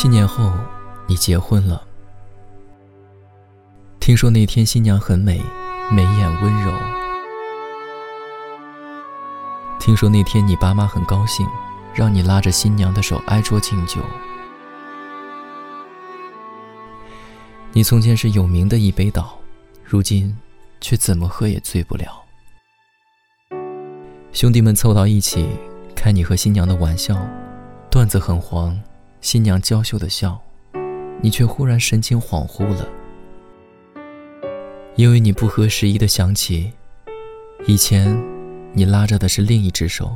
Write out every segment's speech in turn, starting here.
七年后，你结婚了。听说那天新娘很美，眉眼温柔。听说那天你爸妈很高兴，让你拉着新娘的手挨桌敬酒。你从前是有名的一杯倒，如今却怎么喝也醉不了。兄弟们凑到一起，开你和新娘的玩笑，段子很黄，新娘娇羞的笑，你却忽然神情恍惚了，因为你不合时宜的想起，以前你拉着的是另一只手，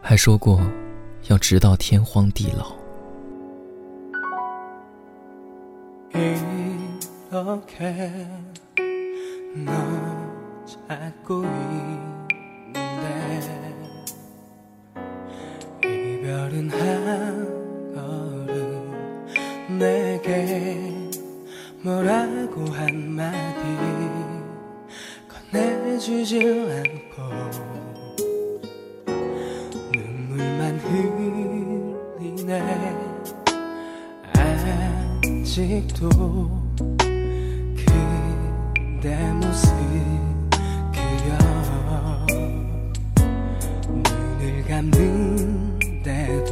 还说过要直到天荒地老。 이별은 뭐라고 한마디 건네주지 않고 눈물만 흘리네. 아직도 그대 모습 그려. 눈을 감는데도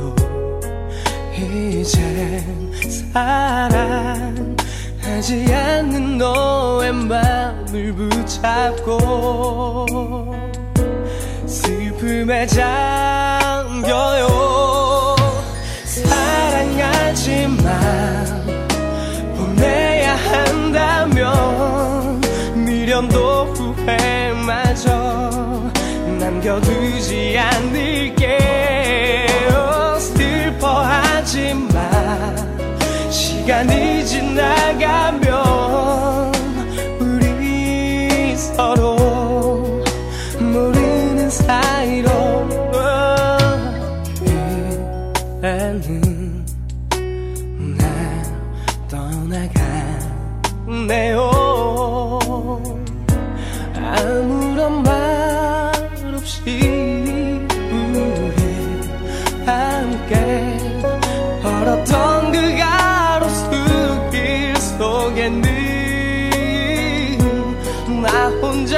이젠 사랑 하지 않는 너의 마음을 붙잡고 슬픔에 잠겨요. 사랑하지만 보내야 한다면 미련도 후회마저 남겨두지 않을게 시간이 지나가면 우리 서로 모르는 사이로. 그대는 날 떠나가네요. 아무런 말 없이 우리 함께 걸었던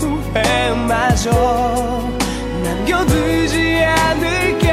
후회마저 남겨두지 않을게.